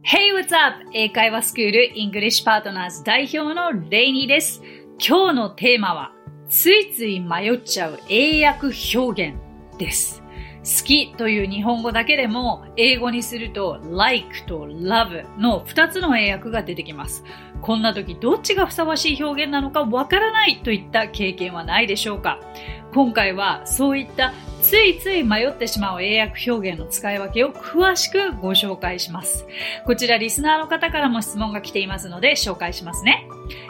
Hey, what's up? 英会話スクールイングリッシュパートナーズ代表のレイニーです。今日のテーマは、ついつい迷っちゃう英訳表現です。好きという日本語だけでも、英語にすると like と love の2つの英訳が出てきます。こんな時どっちがふさわしい表現なのかわからないといった経験はないでしょうか？今回はそういったついつい迷ってしまう英訳表現の使い分けを詳しくご紹介します。こちらリスナーの方からも質問が来ていますので紹介しますね。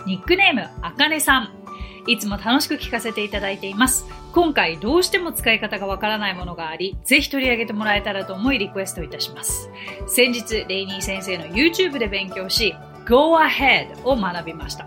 ニックネーム、あかねさん。いつも楽しく聞かせていただいています。今回どうしても使い方がわからないものがあり、ぜひ取り上げてもらえたらと思いリクエストいたします。先日、レイニー先生の YouTube で勉強し、Go Ahead を学びました。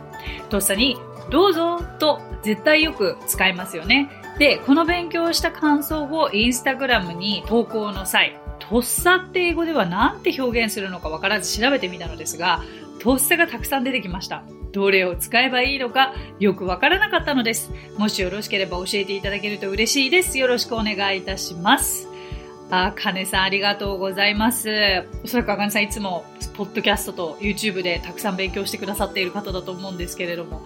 とっさに、どうぞと絶対よく使いますよね。で、この勉強した感想をインスタグラムに投稿の際、とっさって英語では何て表現するのかわからず調べてみたのですが、とっさがたくさん出てきました。どれを使えばいいのかよくわからなかったのです。もしよろしければ教えていただけると嬉しいです。よろしくお願いいたします。あ、かねさんありがとうございます。おそらくあかねさんいつもポッドキャストと YouTube でたくさん勉強してくださっている方だと思うんですけれども、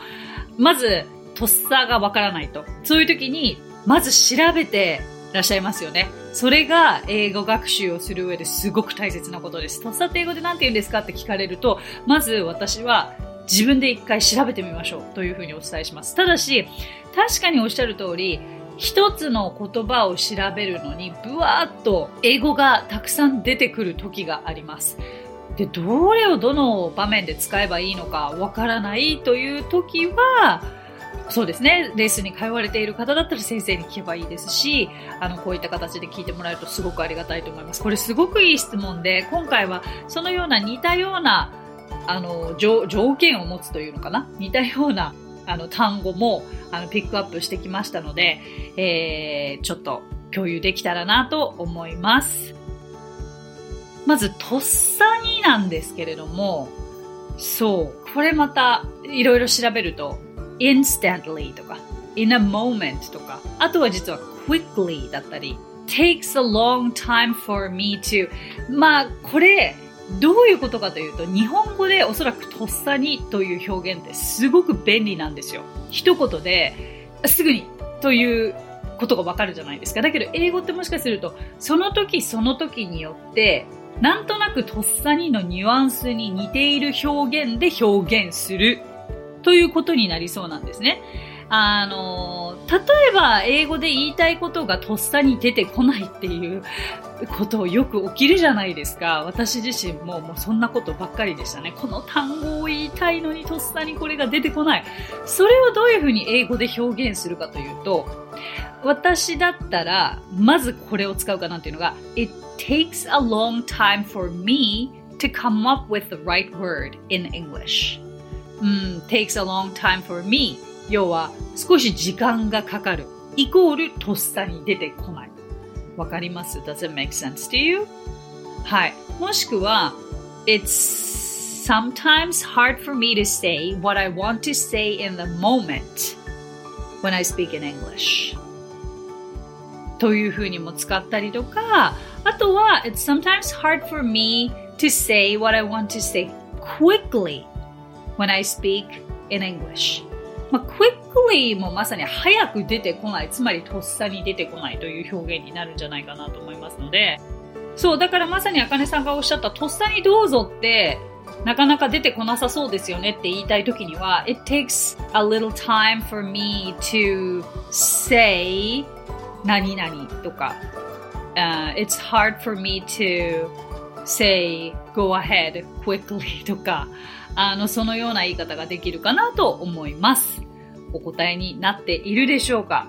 まず、とっさがわからないと。そういう時に、まず調べてらっしゃいますよね。それが英語学習をする上ですごく大切なことです。とっさって英語で何て言うんですかって聞かれると、まず私は自分で一回調べてみましょうというふうにお伝えします。ただし、確かにおっしゃる通り、一つの言葉を調べるのに、ブワーッと英語がたくさん出てくる時があります。で、どれをどの場面で使えばいいのかわからないという時は、そうですね。レースに通われている方だったら先生に聞けばいいですし、あの、こういった形で聞いてもらえるとすごくありがたいと思います。これすごくいい質問で、今回はそのような似たような、あの、条件を持つというのかな？似たような、あの、単語も、あの、ピックアップしてきましたので、えー、ちょっと共有できたらなと思います。まず、とっさになんですけれども、そう、これまた、いろいろ調べると、instantly とか in a moment とか、あとは実は quickly だったり takes a long time for me to まあこれどういうことかというと日本語でおそらくとっさにという表現ってすごく便利なんですよ。一言ですぐにということがわかるじゃないですか。だけど英語ってもしかするとその時その時によってなんとなくとっさにのニュアンスに似ている表現で表現するということになりそうなんですね。あの、例えば英語で言いたいことがとっさに出てこないっていうことをよく起きるじゃないですか。私自身ももうそんなことばっかりでしたね。この単語を言いたいのにとっさにこれが出てこない。それをどういうふうに英語で表現するかというと、私だったら、まずこれを使うかなっていうのが、It takes a long time for me to come up with the right word in English. うん、takes a long time for me 要は少し時間がかかるイコールとっさに出てこないわかります Does it make sense to you? はいもしくは It's sometimes hard for me to say what I want to say in the moment when I speak in English というふうにも使ったりとかあとは It's sometimes hard for me to say what I want to say quickly when I speak in English. まあ、quickly もまさに早く出てこない、つまりとっさに出てこないという表現になるんじゃないかなと思いますので、そう、だからまさにあかねさんがおっしゃったとっさにどうぞって、なかなか出てこなさそうですよねって言いたいときには、it takes a little time for me to say 何々とか、uh, it's hard for me to say go ahead quickly とか、あの、そのような言い方ができるかなと思います。お答えになっているでしょうか？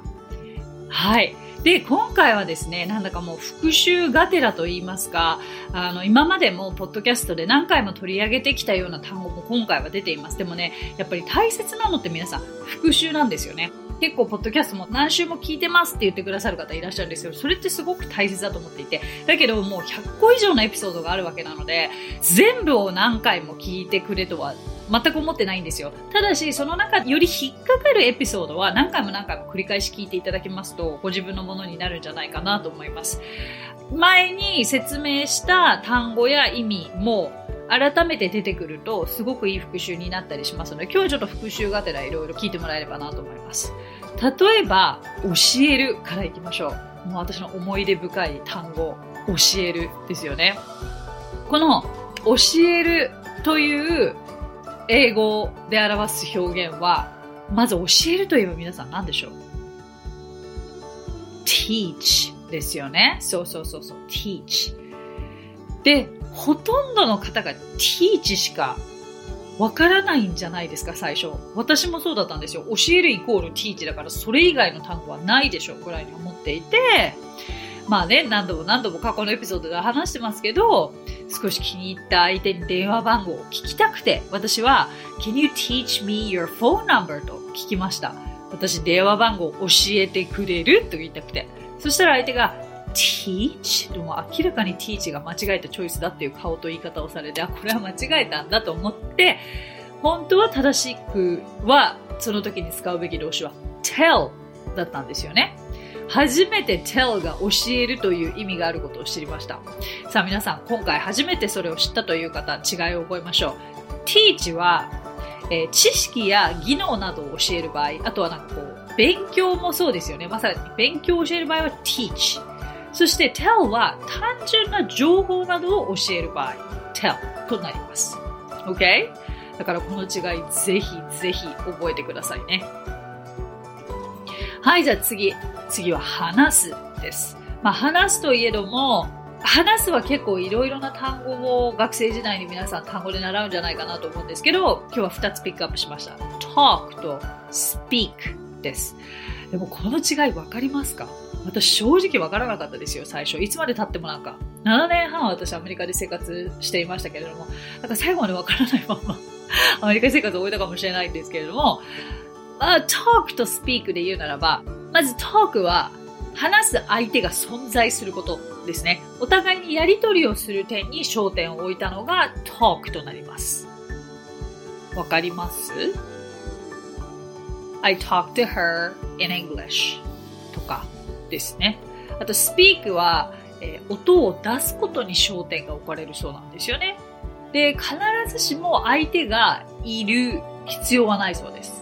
はい。で、今回はですね、なんだかもう復習がてらと言いますか、あの、今までもポッドキャストで何回も取り上げてきたような単語も今回は出ています。でもね、やっぱり大切なのって皆さん、復習なんですよね。結構、ポッドキャストも何週も聞いてますって言ってくださる方いらっしゃるんですよ。それってすごく大切だと思っていて。だけど、もう100個以上のエピソードがあるわけなので、全部を何回も聞いてくれとは全く思ってないんですよ。ただし、その中より引っかかるエピソードは何回も何回も繰り返し聞いていただきますと、ご自分のものになるんじゃないかなと思います。前に説明した単語や意味も改めて出てくるとすごくいい復習になったりしますので今日はちょっと復習がてらいろいろ聞いてもらえればなと思います例えば教えるからいきましょうもう私の思い出深い単語教えるですよねこの教えるという英語で表す表現はまず教えるといえば皆さん何でしょう？Teach ですよね。そうそうそうそう、teach。で、ほとんどの方が teach しかわからないんじゃないですか、最初。私もそうだったんですよ。教えるイコール teach だからそれ以外の単語はないでしょうくらいに思っていて、まあね、何度も何度も過去のエピソードで話してますけど、少し気に入った相手に電話番号を聞きたくて、私は、Can you teach me your phone number? と聞きました。私、電話番号を教えてくれると言いたくて。そしたら相手が teach? でも明らかに teach が間違えたチョイスだっていう顔と言い方をされて、あ、これは間違えたんだと思って、本当は正しくは、その時に使うべき動詞は tell だったんですよね。初めて tell が教えるという意味があることを知りました。さあ皆さん、今回初めてそれを知ったという方、違いを覚えましょう。teach は、えー、知識や技能などを教える場合、あとはなんかこう、勉強もそうですよね。まさに勉強を教える場合は teach。そして tell は単純な情報などを教える場合、tell となります。OK? だからこの違いぜひぜひ覚えてくださいね。はい、じゃあ次。次は話すです。まあ話すといえども、話すは結構いろいろな単語を学生時代に皆さん単語で習うんじゃないかなと思うんですけど、今日は2つピックアップしました。talk と speak です。でもこの違い分かりますか？私正直分からなかったですよ、最初。いつまで経ってもなんか。7年半私アメリカで生活していましたけれども、なんか最後まで分からないままアメリカ生活を終えたかもしれないんですけれども、まあ、talk と speak で言うならば、まず talk は話す相手が存在することですね。お互いにやり取りをする点に焦点を置いたのが talk となります。わかります？I talk to her in English とかですね。あと speak は、えー、音を出すことに焦点が置かれるそうなんですよね。で、必ずしも相手がいる必要はないそうです。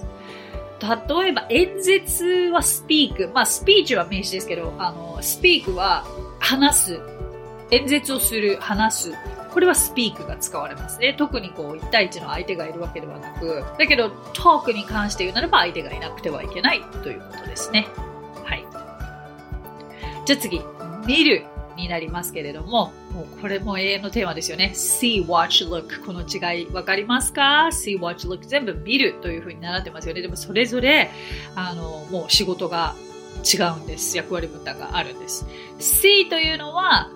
例えば演説は speak。まあスピーチは名詞ですけど、あの、speak は話す。演説をする、話す。これはスピークが使われますね。特にこう、1対1の相手がいるわけではなく、だけど、トークに関して言うならば相手がいなくてはいけないということですね。はい。じゃあ次、見るになりますけれども、もうこれも永遠のテーマですよね。see, watch, look この違い分かりますか ?see, watch, look 全部見るというふうに習ってますよね。でもそれぞれ、あの、もう仕事が違うんです。役割分担があるんです。see というのは、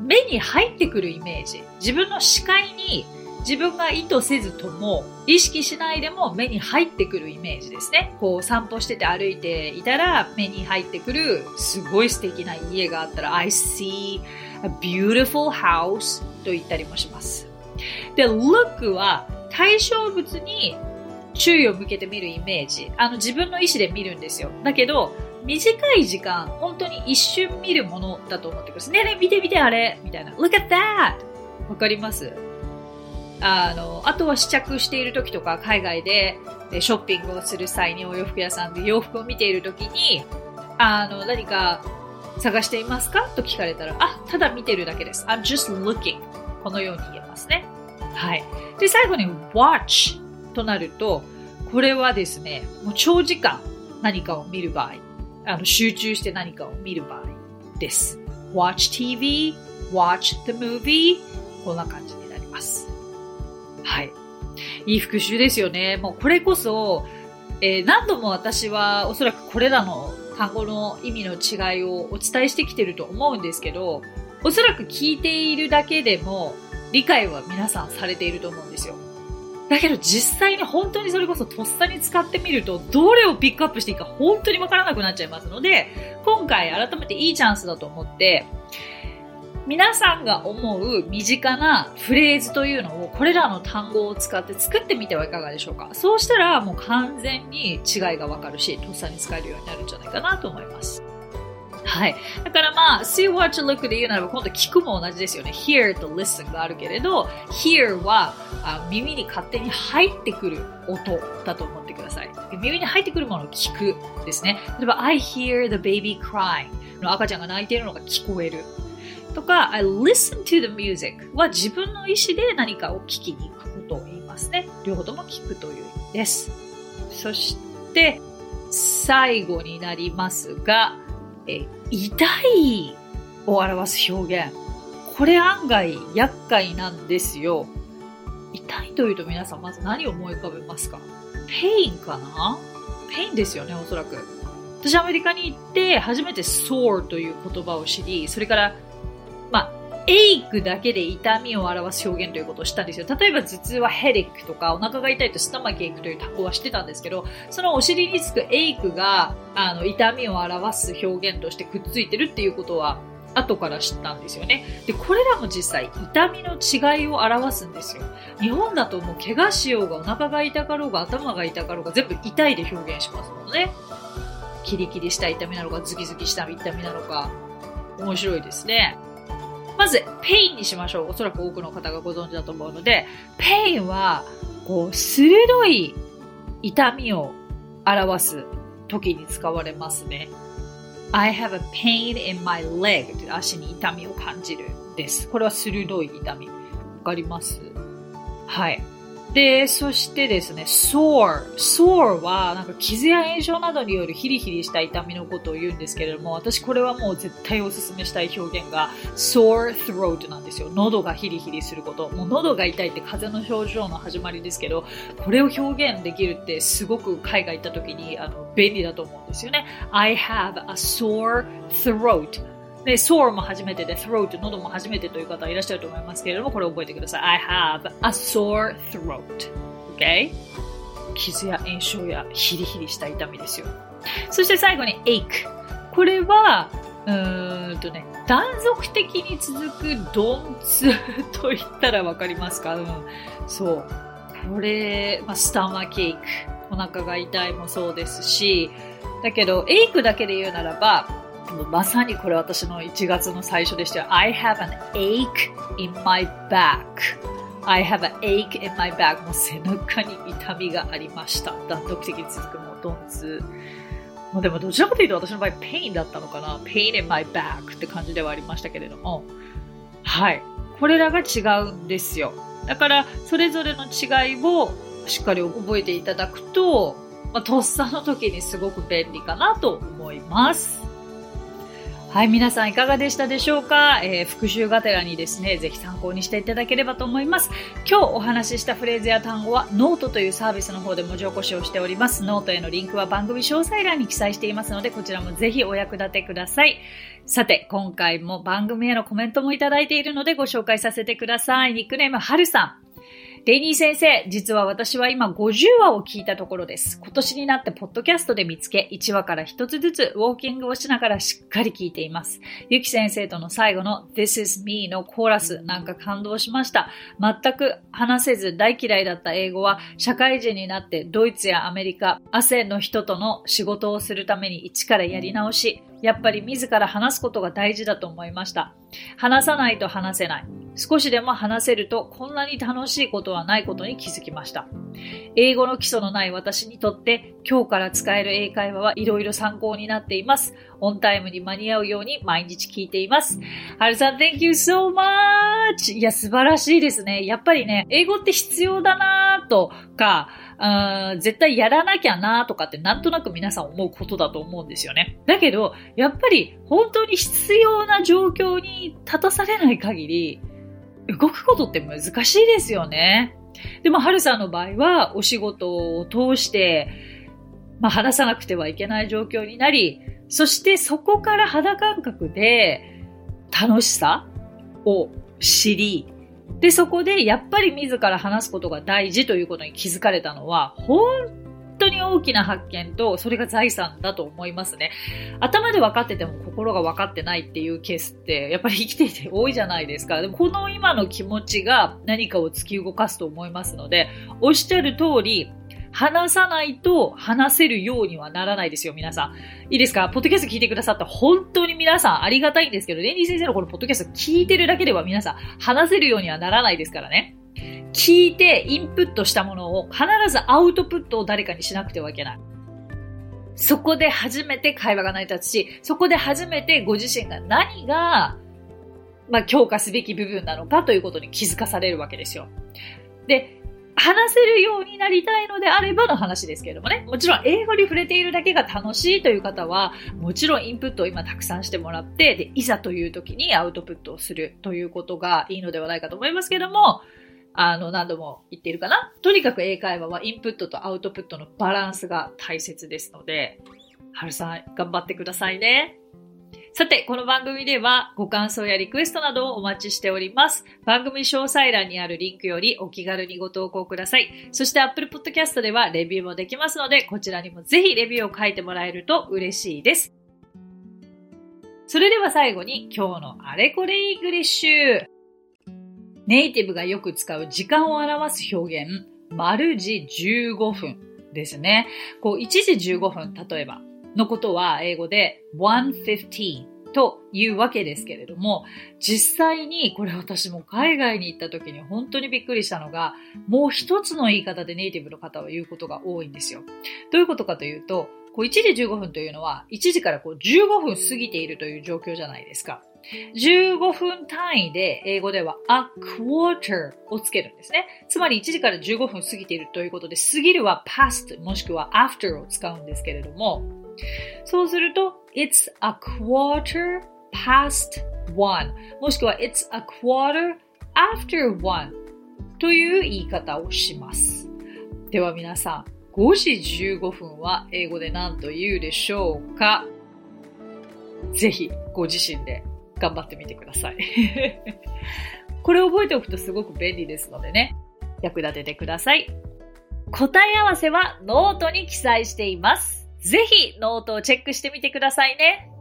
目に入ってくるイメージ。自分の視界に自分が意図せずとも意識しないでも目に入ってくるイメージですね。こう散歩してて歩いていたら目に入ってくるすごい素敵な家があったら I see a beautiful house と言ったりもします。で、look は対象物に注意を向けて見るイメージ。あの自分の意思で見るんですよ。だけど短い時間、本当に一瞬見るものだと思ってください。ねえねえ、見て見てあれみたいな。Look at that! わかります？あの、あとは試着している時とか、海外でショッピングをする際にお洋服屋さんで洋服を見ている時に、あの、何か探していますか？と聞かれたら、あ、ただ見てるだけです。I'm just looking. このように言えますね。はい。で、最後に watch となると、これはですね、もう長時間何かを見る場合、あの集中して何かを見る場合です。watch TV, watch the movie こんな感じになります。はい。いい復習ですよね。もうこれこそ、えー、何度も私はおそらくこれらの単語の意味の違いをお伝えしてきてると思うんですけど、おそらく聞いているだけでも理解は皆さんされていると思うんですよ。だけど実際に本当にそれこそとっさに使ってみると、どれをピックアップしていいか本当にわからなくなっちゃいますので、今回改めていいチャンスだと思って、皆さんが思う身近なフレーズというのをこれらの単語を使って作ってみてはいかがでしょうかそうしたらもう完全に違いがわかるし、とっさに使えるようになるんじゃないかなと思います。はい。だからまあ、see, watch, look で言うならば、今度聞くも同じですよね。hear と listen があるけれど、hear はあ耳に勝手に入ってくる音だと思ってください。耳に入ってくるものを聞くですね。例えば、I hear the baby crying の赤ちゃんが泣いているのが聞こえる。とか、I listen to the music は自分の意思で何かを聞きに行くことを言いますね。両方とも聞くという意味です。そして、最後になりますが、え痛いを表す表現。これ案外厄介なんですよ。痛いというと皆さんまず何を思い浮かべますか？ pain かな？ pain ですよね、おそらく。私アメリカに行って初めて sore という言葉を知り、それから、エイクだけで痛みを表す表現ということをしたんですよ。例えば頭痛は headache とかお腹が痛いと stomachache という単語は知ってたんですけど、そのお尻につくエイクがあの痛みを表す表現としてくっついてるっていうことは後から知ったんですよね。で、これらも実際痛みの違いを表すんですよ。日本だともう怪我しようがお腹が痛かろうが頭が痛かろうが全部痛いで表現しますもんね。キリキリした痛みなのかズキズキした痛みなのか面白いですね。まず、 pain にしましょう。おそらく多くの方がご存知だと思うので、pain は、こう、鋭い痛みを表す時に使われますね。I have a pain in my leg 足に痛みを感じるです。これは鋭い痛み。わかります？はい。で、そしてですね、sore。sore は、なんか傷や炎症などによるヒリヒリした痛みのことを言うんですけれども、私これはもう絶対お勧めしたい表現が、sore throat なんですよ。喉がヒリヒリすること。もう喉が痛いって風邪の症状の始まりですけど、これを表現できるってすごく海外行った時にあの便利だと思うんですよね。I have a sore throat. で、sore も初めてで、throat、喉も初めてという方いらっしゃると思いますけれども、これを覚えてください。I have a sore throat. Okay? 傷や炎症やヒリヒリした痛みですよ。そして最後に ache。これは、うーんとね、断続的に続く鈍痛と言ったらわかりますか？うん。そう。これ、まあ、スタマケーク。お腹が痛いもそうですし、だけど、エイクだけで言うならば、まさにこれ私の1月の最初でしたよ。I have an ache in my back. I have an ache in my back. もう背中に痛みがありました。断続的に続くもう鈍痛。もうでもどちらかというと私の場合 pain だったのかな ?pain in my back って感じではありましたけれども。はい。これらが違うんですよ。だからそれぞれの違いをしっかり覚えていただくと、まあ、とっさの時にすごく便利かなと思います。はい、皆さんいかがでしたでしょうか、えー、復習がてらにですね、ぜひ参考にしていただければと思います。今日お話ししたフレーズや単語はノートというサービスの方で文字起こしをしております。ノートへのリンクは番組詳細欄に記載していますので、こちらもぜひお役立てください。さて、今回も番組へのコメントもいただいているのでご紹介させてください。ニックネームはるさん。レイニー先生、実は私は今50話を聞いたところです。今年になってポッドキャストで見つけ、1話から1つずつウォーキングをしながらしっかり聞いています。ゆき先生との最後の This is me のコーラスなんか感動しました。全く話せず大嫌いだった英語は社会人になってドイツやアメリカ、アセンの人との仕事をするために一からやり直し、やっぱり自ら話すことが大事だと思いました。話さないと話せない。少しでも話せるとこんなに楽しいことはないことに気づきました。英語の基礎のない私にとって今日から使える英会話はいろいろ参考になっています。オンタイムに間に合うように毎日聞いています。はるさん、Thank you so much! いや、素晴らしいですね。やっぱりね、英語って必要だなとか、絶対やらなきゃなとかってなんとなく皆さん思うことだと思うんですよね。だけど、やっぱり本当に必要な状況に立たされない限り、動くことって難しいですよね。でも、はるさんの場合は、お仕事を通して、まあ、話さなくてはいけない状況になり、そしてそこから肌感覚で楽しさを知り、で、そこでやっぱり自ら話すことが大事ということに気づかれたのは、本当に大きな発見と、それが財産だと思いますね。頭で分かってても心が分かってないっていうケースって、やっぱり生きていて多いじゃないですか。でもこの今の気持ちが何かを突き動かすと思いますので、おっしゃる通り、話さないと話せるようにはならないですよ、皆さん。いいですか？ポッドキャスト聞いてくださった本当に皆さんありがたいんですけど、レンディ先生のこのポッドキャスト聞いてるだけでは皆さん話せるようにはならないですからね。聞いてインプットしたものを必ずアウトプットを誰かにしなくてはいけない。そこで初めて会話が成り立つし、そこで初めてご自身が何が、まあ、強化すべき部分なのかということに気づかされるわけですよ。で、話せるようになりたいのであればの話ですけれどもね。もちろん英語に触れているだけが楽しいという方は、もちろんインプットを今たくさんしてもらって、で、いざという時にアウトプットをするということがいいのではないかと思いますけれども、あの、何度も言っているかな？とにかく英会話はインプットとアウトプットのバランスが大切ですので、はるさん頑張ってくださいね。さて、この番組ではご感想やリクエストなどをお待ちしております。番組詳細欄にあるリンクよりお気軽にご投稿ください。そして Apple Podcast ではレビューもできますので、こちらにもぜひレビューを書いてもらえると嬉しいです。それでは最後に今日のあれこれイングリッシュ。ネイティブがよく使う時間を表す表現、丸時15分ですね。こう、1時15分、例えば、のことは英語で115というわけですけれども、実際にこれ私も海外に行った時に本当にびっくりしたのが、もう一つの言い方でネイティブの方は言うことが多いんですよ。どういうことかというと、こう1時15分というのは1時からこう15分過ぎているという状況じゃないですか。15分単位で英語では a quarter をつけるんですね。つまり1時から15分過ぎているということで、過ぎるは past もしくは after を使うんですけれども、そうすると it's a quarter past one もしくは it's a quarter after one という言い方をします。では皆さん、5時15分は英語で何と言うでしょうか？ぜひご自身で頑張ってみてください。これを覚えておくとすごく便利ですのでね、役立ててください。答え合わせはノートに記載しています。ぜひノートをチェックしてみてくださいね。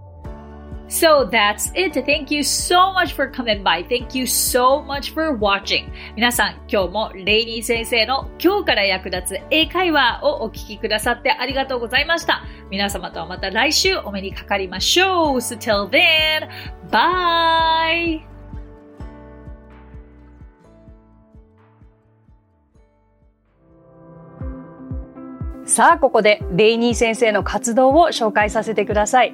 So that's it. Thank you so much for coming by. Thank you so much for watching. 皆さん、今日もレイニー先生の今日から役立つ英会話をお聞きくださってありがとうございました。皆様とはまた来週お目にかかりましょう。So till then, bye! さあ、ここでレイニー先生の活動を紹介させてください。